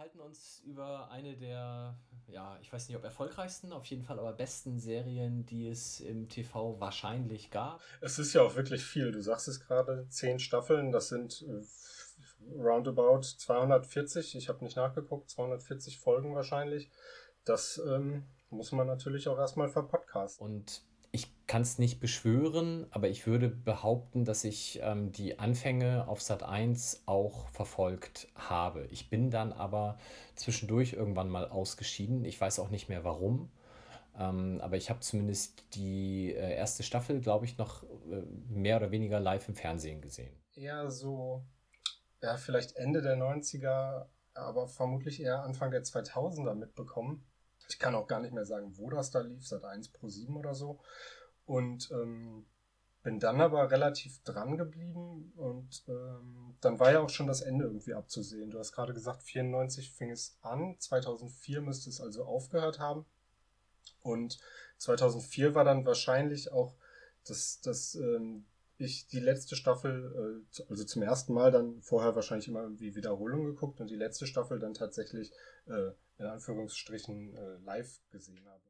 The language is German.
unterhalten uns über eine der, ja, ich weiß nicht, ob erfolgreichsten, auf jeden Fall aber besten Serien, die es im TV wahrscheinlich gab. Es ist ja auch wirklich viel. Du sagst es gerade, zehn Staffeln, das sind äh, roundabout 240, ich habe nicht nachgeguckt, 240 Folgen wahrscheinlich. Das ähm, muss man natürlich auch erstmal verpodcasten. Und kann es nicht beschwören, aber ich würde behaupten, dass ich ähm, die Anfänge auf Sat 1 auch verfolgt habe. Ich bin dann aber zwischendurch irgendwann mal ausgeschieden. Ich weiß auch nicht mehr warum. Ähm, aber ich habe zumindest die äh, erste Staffel, glaube ich, noch äh, mehr oder weniger live im Fernsehen gesehen. Eher so, ja, vielleicht Ende der 90er, aber vermutlich eher Anfang der 2000er mitbekommen. Ich kann auch gar nicht mehr sagen, wo das da lief, seit 1 Pro 7 oder so. Und ähm, bin dann aber relativ dran geblieben und ähm, dann war ja auch schon das Ende irgendwie abzusehen. Du hast gerade gesagt, 94 fing es an, 2004 müsste es also aufgehört haben. Und 2004 war dann wahrscheinlich auch das, das ähm, ich die letzte Staffel, äh, also zum ersten Mal dann vorher wahrscheinlich immer irgendwie Wiederholung geguckt und die letzte Staffel dann tatsächlich äh, in Anführungsstrichen äh, live gesehen habe.